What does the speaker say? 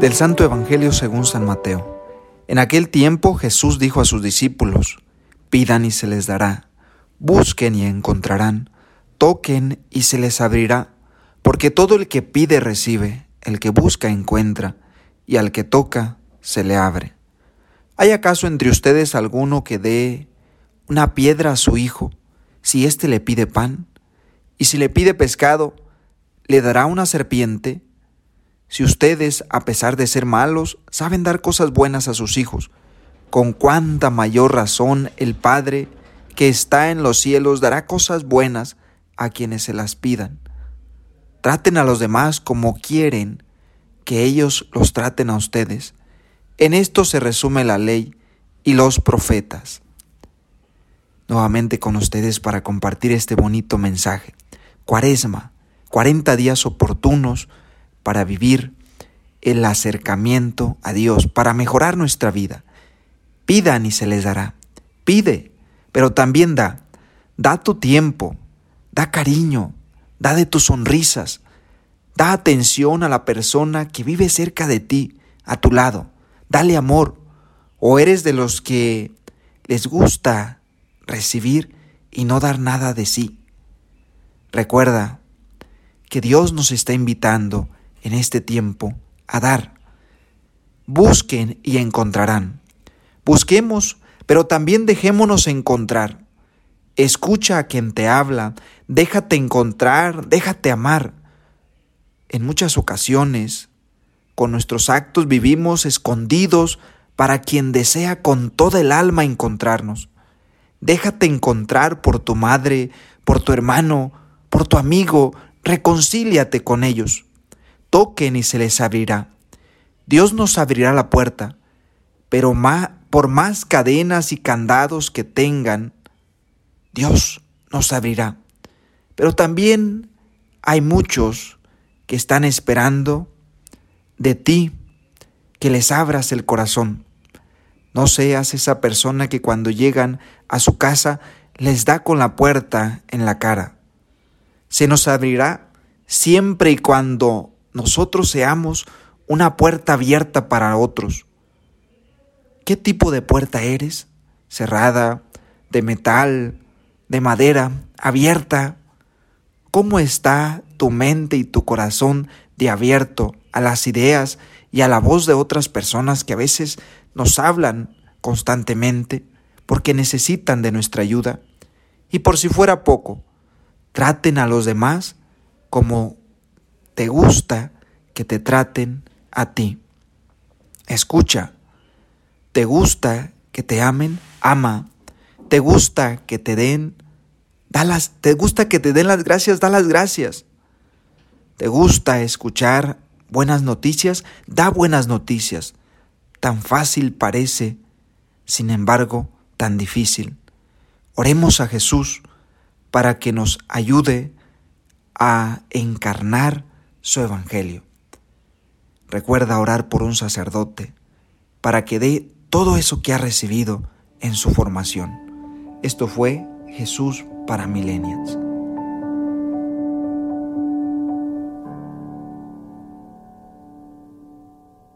Del Santo Evangelio según San Mateo. En aquel tiempo Jesús dijo a sus discípulos, Pidan y se les dará, busquen y encontrarán, toquen y se les abrirá, porque todo el que pide recibe, el que busca encuentra, y al que toca se le abre. ¿Hay acaso entre ustedes alguno que dé una piedra a su hijo si éste le pide pan? Y si le pide pescado, ¿le dará una serpiente? Si ustedes, a pesar de ser malos, saben dar cosas buenas a sus hijos, con cuánta mayor razón el Padre que está en los cielos dará cosas buenas a quienes se las pidan. Traten a los demás como quieren que ellos los traten a ustedes. En esto se resume la ley y los profetas. Nuevamente con ustedes para compartir este bonito mensaje. Cuaresma, 40 días oportunos para vivir el acercamiento a Dios, para mejorar nuestra vida. Pidan y se les dará. Pide, pero también da. Da tu tiempo, da cariño, da de tus sonrisas, da atención a la persona que vive cerca de ti, a tu lado. Dale amor. O eres de los que les gusta recibir y no dar nada de sí. Recuerda que Dios nos está invitando en este tiempo a dar. Busquen y encontrarán. Busquemos, pero también dejémonos encontrar. Escucha a quien te habla, déjate encontrar, déjate amar. En muchas ocasiones, con nuestros actos vivimos escondidos para quien desea con toda el alma encontrarnos. Déjate encontrar por tu madre, por tu hermano, por tu amigo, reconcíliate con ellos toquen y se les abrirá. Dios nos abrirá la puerta, pero por más cadenas y candados que tengan, Dios nos abrirá. Pero también hay muchos que están esperando de ti que les abras el corazón. No seas esa persona que cuando llegan a su casa les da con la puerta en la cara. Se nos abrirá siempre y cuando nosotros seamos una puerta abierta para otros. ¿Qué tipo de puerta eres? ¿Cerrada? ¿De metal? ¿De madera? ¿Abierta? ¿Cómo está tu mente y tu corazón de abierto a las ideas y a la voz de otras personas que a veces nos hablan constantemente porque necesitan de nuestra ayuda? Y por si fuera poco, traten a los demás como te gusta que te traten a ti. Escucha, ¿te gusta que te amen? Ama. ¿Te gusta que te den? Dalas, ¿Te gusta que te den las gracias? Da las gracias. ¿Te gusta escuchar buenas noticias? Da buenas noticias. Tan fácil parece, sin embargo, tan difícil. Oremos a Jesús para que nos ayude a encarnar su Evangelio. Recuerda orar por un sacerdote para que dé todo eso que ha recibido en su formación. Esto fue Jesús para Millennials.